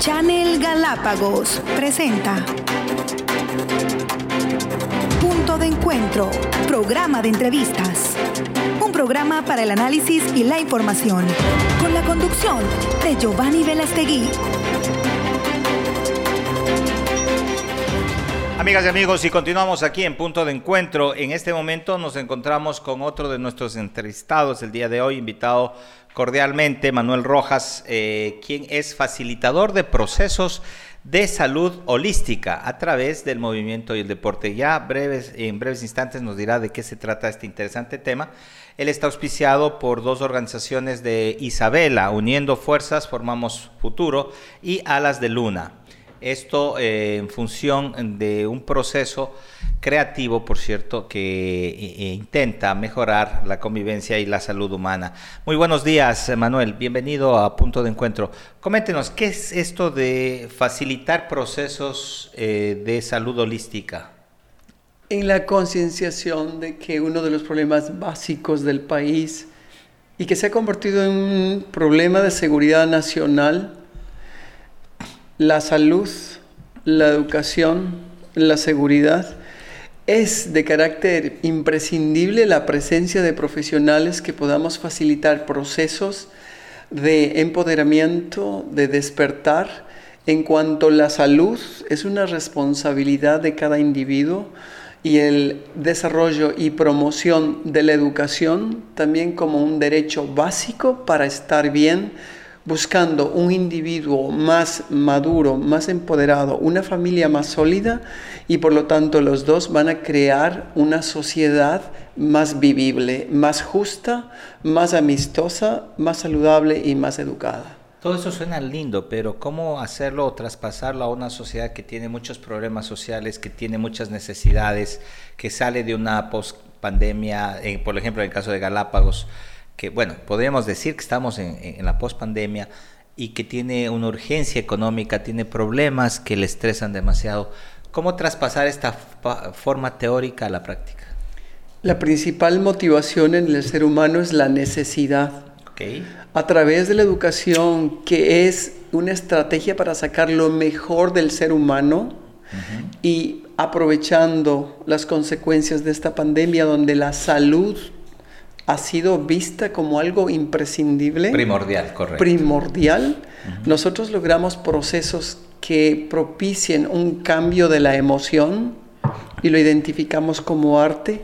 Channel Galápagos presenta Punto de Encuentro, programa de entrevistas. Un programa para el análisis y la información, con la conducción de Giovanni Velastegui. Amigas y amigos, y continuamos aquí en Punto de Encuentro. En este momento nos encontramos con otro de nuestros entrevistados el día de hoy, invitado cordialmente, Manuel Rojas, eh, quien es facilitador de procesos de salud holística a través del movimiento y el deporte. Ya breves, en breves instantes nos dirá de qué se trata este interesante tema. Él está auspiciado por dos organizaciones de Isabela, Uniendo Fuerzas, Formamos Futuro y Alas de Luna. Esto eh, en función de un proceso creativo, por cierto, que eh, eh, intenta mejorar la convivencia y la salud humana. Muy buenos días, Manuel. Bienvenido a Punto de Encuentro. Coméntenos, ¿qué es esto de facilitar procesos de salud holística? En la concienciación de que uno de los problemas básicos del país y que se ha convertido en un problema de seguridad nacional la salud, la educación, la seguridad, es de carácter imprescindible la presencia de profesionales que podamos facilitar procesos de empoderamiento, de despertar, en cuanto la salud es una responsabilidad de cada individuo y el desarrollo y promoción de la educación también como un derecho básico para estar bien buscando un individuo más maduro, más empoderado, una familia más sólida y por lo tanto los dos van a crear una sociedad más vivible, más justa, más amistosa, más saludable y más educada. Todo eso suena lindo, pero ¿cómo hacerlo o traspasarlo a una sociedad que tiene muchos problemas sociales, que tiene muchas necesidades, que sale de una post-pandemia, eh, por ejemplo en el caso de Galápagos? Que, bueno, podríamos decir que estamos en, en la pospandemia y que tiene una urgencia económica, tiene problemas que le estresan demasiado. ¿Cómo traspasar esta forma teórica a la práctica? La principal motivación en el ser humano es la necesidad. Okay. A través de la educación, que es una estrategia para sacar lo mejor del ser humano y aprovechando las consecuencias de esta pandemia donde la salud ha sido vista como algo imprescindible. Primordial, correcto. Primordial. Nosotros logramos procesos que propicien un cambio de la emoción y lo identificamos como arte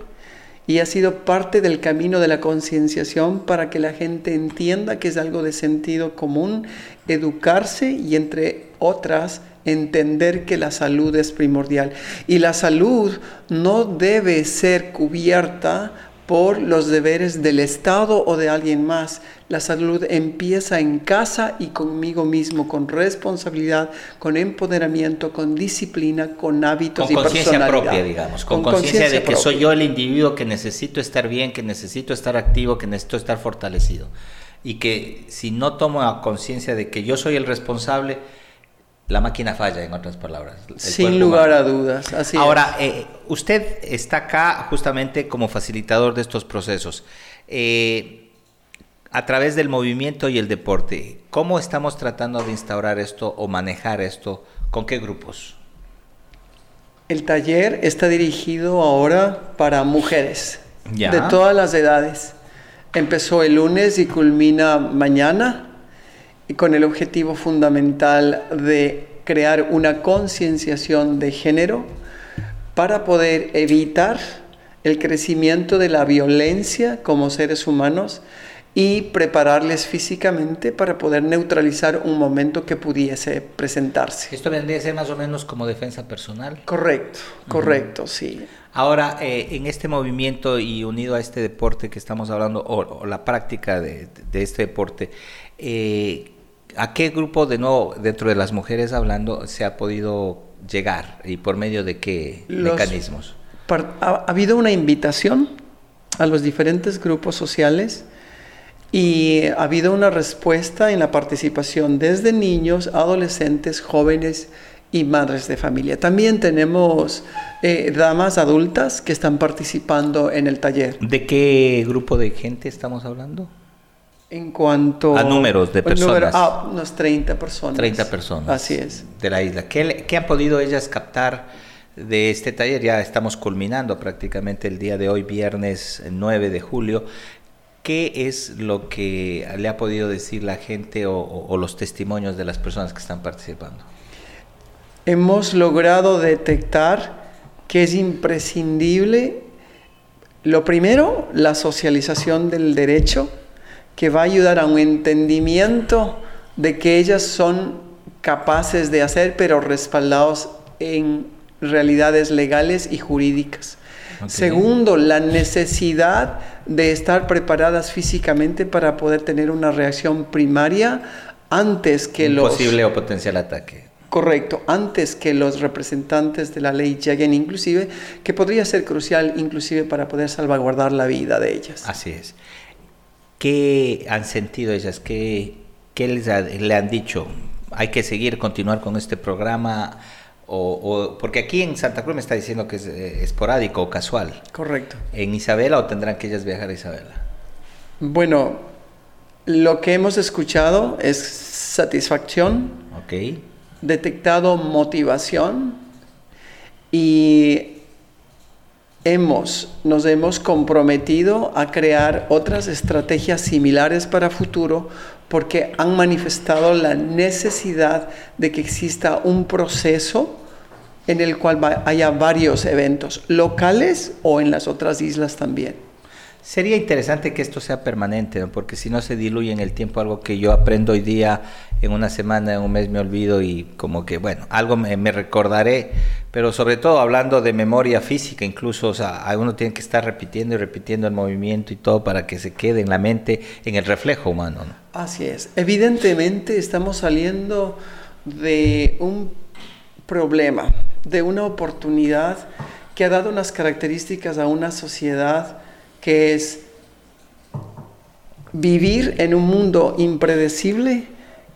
y ha sido parte del camino de la concienciación para que la gente entienda que es algo de sentido común, educarse y entre otras entender que la salud es primordial. Y la salud no debe ser cubierta por los deberes del Estado o de alguien más. La salud empieza en casa y conmigo mismo, con responsabilidad, con empoderamiento, con disciplina, con hábitos con y conciencia propia, digamos, con, conciencia de que soy yo el individuo que necesito estar bien, que necesito estar activo, que necesito estar fortalecido. Y que si no tomo conciencia de que yo soy el responsable, la máquina falla, en otras palabras. Sin lugar a dudas. Así Ahora, eh, usted está acá justamente como facilitador de estos procesos. Eh, a través del movimiento y el deporte, ¿cómo estamos tratando de instaurar esto o manejar esto? ¿Con qué grupos? El taller está dirigido ahora para mujeres de todas las edades. Empezó el lunes y culmina mañana con el objetivo fundamental de crear una concienciación de género para poder evitar el crecimiento de la violencia como seres humanos y prepararles físicamente para poder neutralizar un momento que pudiese presentarse. Esto vendría a ser más o menos como defensa personal. Correcto, correcto, sí. Ahora, eh, en este movimiento y unido a este deporte que estamos hablando, o, la práctica de, este deporte, eh, ¿A qué grupo, de nuevo, dentro de las mujeres hablando, se ha podido llegar y por medio de qué mecanismos? Ha, habido una invitación a los diferentes grupos sociales y ha habido una respuesta en la participación desde niños, adolescentes, jóvenes y madres de familia. También tenemos eh, damas adultas que están participando en el taller. ¿De qué grupo de gente estamos hablando? En cuanto a números de personas. ah, unas 30 personas. 30 personas. Así es. De la isla. ¿Qué, ¿Qué, han podido ellas captar de este taller? Ya estamos culminando prácticamente el día de hoy, viernes 9 de julio. ¿Qué es lo que le ha podido decir la gente o, o los testimonios de las personas que están participando? Hemos logrado detectar que es imprescindible, lo primero, la socialización del derecho, que va a ayudar a un entendimiento de que ellas son capaces de hacer, pero respaldados en realidades legales y jurídicas. Segundo, la necesidad de estar preparadas físicamente para poder tener una reacción primaria antes que un los... Posible o potencial ataque. Correcto, antes que los representantes de la ley lleguen inclusive, que podría ser crucial inclusive para poder salvaguardar la vida de ellas. Así es. ¿Qué han sentido ellas? ¿Qué, qué les le han dicho? ¿Hay que seguir, continuar con este programa? O, porque aquí en Santa Cruz me está diciendo que es eh, esporádico o casual. Correcto. ¿En Isabela o tendrán que ellas viajar a Isabela? Bueno, lo que hemos escuchado es satisfacción. Ok. Detectado motivación y hemos, nos hemos comprometido a crear otras estrategias similares para futuro porque han manifestado la necesidad de que exista un proceso en el cual haya varios eventos locales o en las otras islas también. Sería interesante que esto sea permanente, porque si no se diluye en el tiempo algo que yo aprendo hoy día, en una semana, en un mes me olvido y como que, bueno, algo me, recordaré, pero sobre todo hablando de memoria física, incluso, o sea, uno tiene que estar repitiendo y repitiendo el movimiento y todo para que se quede en la mente, en el reflejo humano. Así es. Evidentemente estamos saliendo de un problema, de una oportunidad que ha dado unas características a una sociedad que es vivir en un mundo impredecible,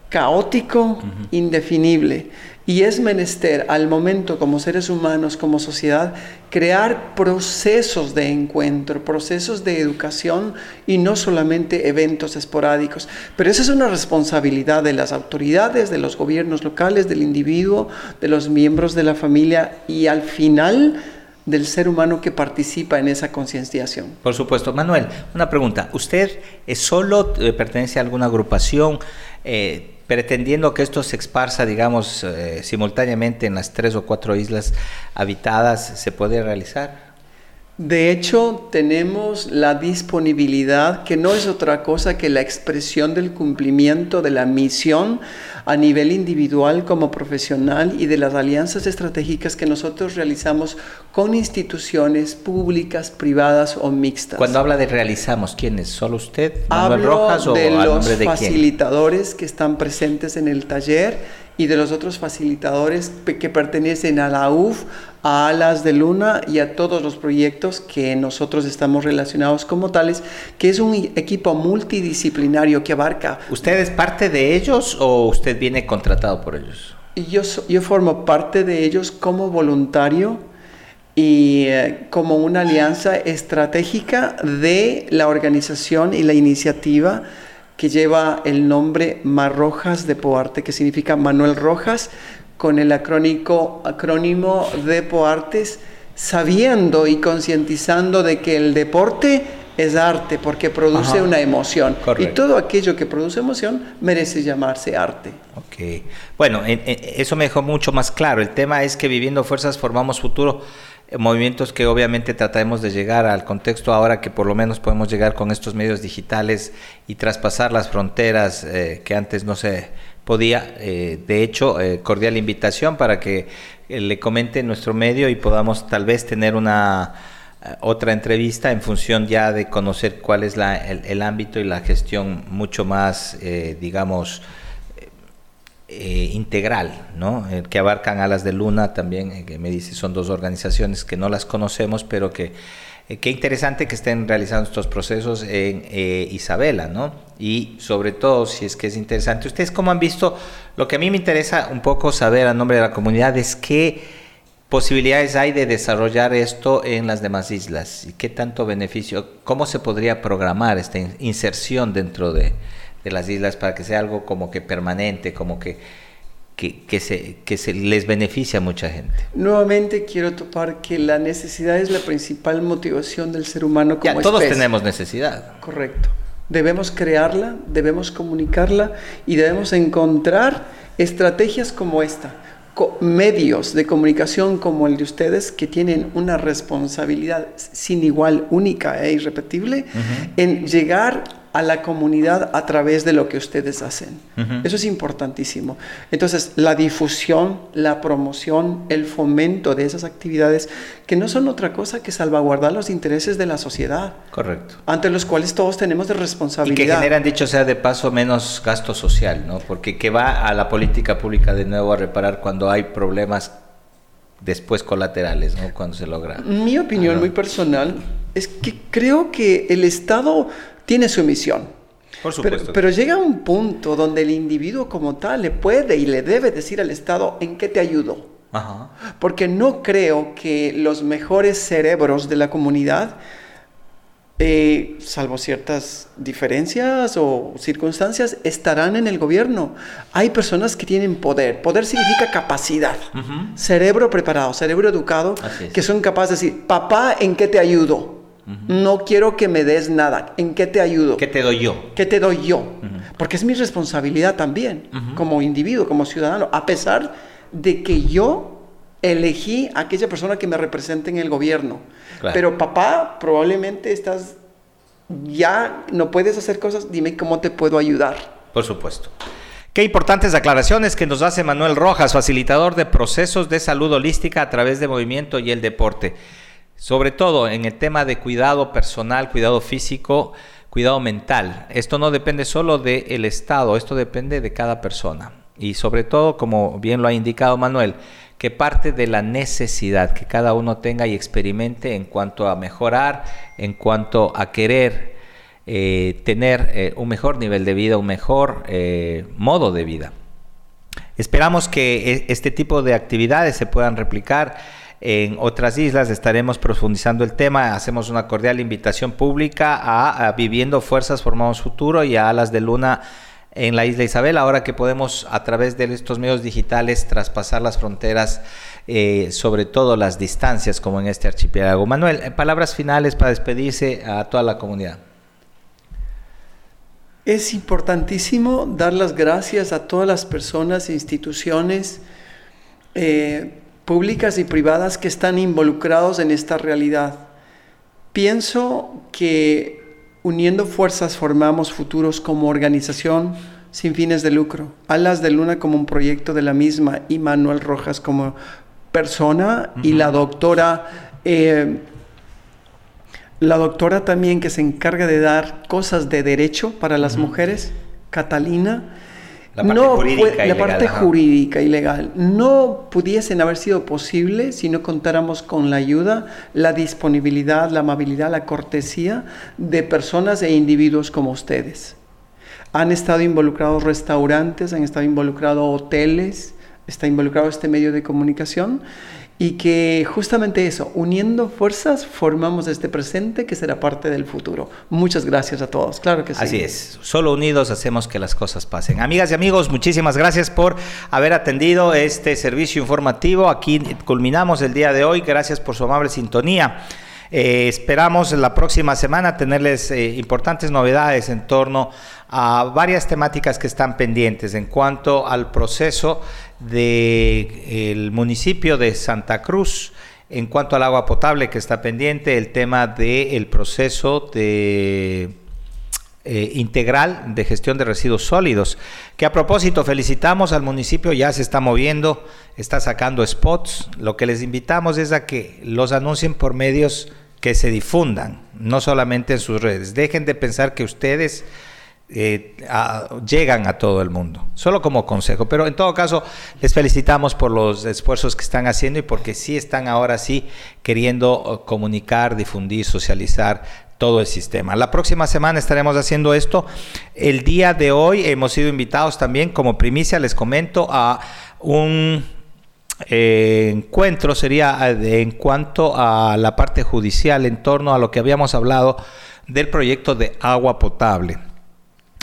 caótico, indefinible. Y es menester al momento como seres humanos, como sociedad, crear procesos de encuentro, procesos de educación y no solamente eventos esporádicos. Pero esa es una responsabilidad de las autoridades, de los gobiernos locales, del individuo, de los miembros de la familia y al final del ser humano que participa en esa concienciación. Por supuesto. Manuel, una pregunta. ¿Usted es solo eh, pertenece a alguna agrupación eh, pretendiendo que esto se esparza, digamos, eh, simultáneamente en las tres o cuatro islas habitadas? ¿Se puede realizar? De hecho, tenemos la disponibilidad, que no es otra cosa que la expresión del cumplimiento de la misión a nivel individual como profesional y de las alianzas estratégicas que nosotros realizamos con instituciones públicas, privadas o mixtas. Cuando habla de realizamos, ¿quién es? ¿Solo usted, Manuel Rojas, o de los facilitadores que están presentes en el taller y de los otros facilitadores que pertenecen a la UF, a Alas de Luna y a todos los proyectos que nosotros estamos relacionados como tales, que es un equipo multidisciplinario que abarca... ¿Usted es parte de ellos o usted viene contratado por ellos? Yo, yo formo parte de ellos como voluntario y eh, como una alianza estratégica de la organización y la iniciativa que lleva el nombre Marrojas de Poarte, que significa Manuel Rojas, con el acrónico, acrónimo de Poartes, sabiendo y concientizando de que el deporte es arte porque produce una emoción. Y todo aquello que produce emoción merece llamarse arte. Ok. Bueno, eso me dejó mucho más claro. El tema es que viviendo fuerzas formamos futuro movimientos que obviamente trataremos de llegar al contexto ahora que por lo menos podemos llegar con estos medios digitales y traspasar las fronteras eh, que antes no se podía. Eh, de hecho, eh, cordial invitación para que le comente nuestro medio y podamos tal vez tener una otra entrevista en función ya de conocer cuál es la, el, ámbito y la gestión mucho más, digamos, eh, integral, ¿no? Eh, que abarcan Alas de Luna también, eh, que me dice son dos organizaciones que no las conocemos, pero que qué interesante que estén realizando estos procesos en Isabela, ¿no? Y sobre todo, si es que es interesante, ustedes cómo han visto, lo que a mí me interesa un poco saber a nombre de la comunidad es qué posibilidades hay de desarrollar esto en las demás islas? ¿Y qué tanto beneficio? ¿Cómo se podría programar esta inserción dentro de, las islas para que sea algo como que permanente, como que, que, se, que se les beneficia a mucha gente? Nuevamente quiero topar que la necesidad es la principal motivación del ser humano como ya, todos tenemos necesidad. Correcto. Debemos crearla, debemos comunicarla y debemos encontrar estrategias como esta medios de comunicación como el de ustedes que tienen una responsabilidad sin igual, única e irrepetible en llegar a la comunidad a través de lo que ustedes hacen. Eso es importantísimo. Entonces, la difusión, la promoción, el fomento de esas actividades que no son otra cosa que salvaguardar los intereses de la sociedad. Correcto. Ante los cuales todos tenemos de responsabilidad. Y que generan, dicho sea de paso, menos gasto social, ¿no? Porque que va a la política pública de nuevo a reparar cuando hay problemas después colaterales, ¿no? Cuando se logra. Mi opinión muy personal es que creo que el Estado tiene su misión. Por supuesto. Pero, llega un punto donde el individuo como tal le puede y le debe decir al Estado en qué te ayudo. Ajá. Porque no creo que los mejores cerebros de la comunidad, eh, salvo ciertas diferencias o circunstancias, estarán en el gobierno. Hay personas que tienen poder. Poder significa capacidad. Cerebro preparado, cerebro educado, que son capaces de decir, papá, ¿en qué te ayudo? No quiero que me des nada. ¿En qué te ayudo? ¿Qué te doy yo? ¿Qué te doy yo? Porque es mi responsabilidad también, como individuo, como ciudadano, a pesar de que yo elegí a aquella persona que me represente en el gobierno. Pero papá, probablemente estás ya no puedes hacer cosas, dime cómo te puedo ayudar. Por supuesto. Qué importantes aclaraciones que nos hace Manuel Rojas, facilitador de procesos de salud holística a través de movimiento y el deporte sobre todo en el tema de cuidado personal, cuidado físico, cuidado mental. Esto no depende solo del Estado, esto depende de cada persona. Y sobre todo, como bien lo ha indicado Manuel, que parte de la necesidad que cada uno tenga y experimente en cuanto a mejorar, en cuanto a querer eh, tener eh, un mejor nivel de vida, un mejor eh, modo de vida. Esperamos que este tipo de actividades se puedan replicar en otras islas estaremos profundizando el tema. Hacemos una cordial invitación pública a, Viviendo Fuerzas Formamos Futuro y a Alas de Luna en la isla Isabel, ahora que podemos a través de estos medios digitales traspasar las fronteras, eh, sobre todo las distancias como en este archipiélago. Manuel, eh, palabras finales para despedirse a toda la comunidad. Es importantísimo dar las gracias a todas las personas e instituciones eh, públicas y privadas que están involucrados en esta realidad. Pienso que uniendo fuerzas formamos futuros como organización sin fines de lucro. Alas de Luna como un proyecto de la misma y Manuel Rojas como persona y la doctora, eh, la doctora también que se encarga de dar cosas de derecho para las mujeres, Catalina la parte no, jurídica la parte jurídica y legal no pudiesen haber sido posible si no contáramos con la ayuda, la disponibilidad, la amabilidad, la cortesía de personas e individuos como ustedes. Han estado involucrados restaurantes, han estado involucrados hoteles, está involucrado este medio de comunicación y que justamente eso, uniendo fuerzas, formamos este presente que será parte del futuro. Muchas gracias a todos, claro que sí. Así es, solo unidos hacemos que las cosas pasen. Amigas y amigos, muchísimas gracias por haber atendido este servicio informativo. Aquí culminamos el día de hoy, gracias por su amable sintonía. Eh, esperamos la próxima semana tenerles eh, importantes novedades en torno a varias temáticas que están pendientes en cuanto al proceso del municipio de Santa Cruz en cuanto al agua potable que está pendiente, el tema del proceso de eh, integral de gestión de residuos sólidos, que a propósito felicitamos al municipio, ya se está moviendo, está sacando spots, lo que les invitamos es a que los anuncien por medios que se difundan, no solamente en sus redes. Dejen de pensar que ustedes eh, llegan a todo el mundo, solo como consejo. Pero en todo caso, les felicitamos por los esfuerzos que están haciendo y porque sí están ahora sí queriendo oh, comunicar, difundir, socializar todo el sistema. La próxima semana estaremos haciendo esto. El día de hoy hemos sido invitados también, como primicia, les comento, a un eh, encuentro sería eh, en cuanto a la parte judicial en torno a lo que habíamos hablado del proyecto de agua potable.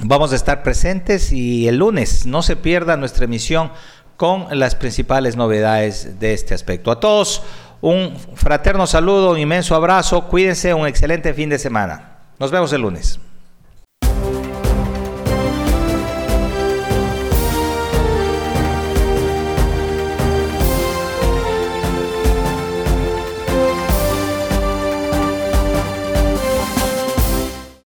Vamos a estar presentes y el lunes no se pierda nuestra emisión con las principales novedades de este aspecto. A todos un fraterno saludo, un inmenso abrazo, cuídense, un excelente fin de semana. Nos vemos el lunes.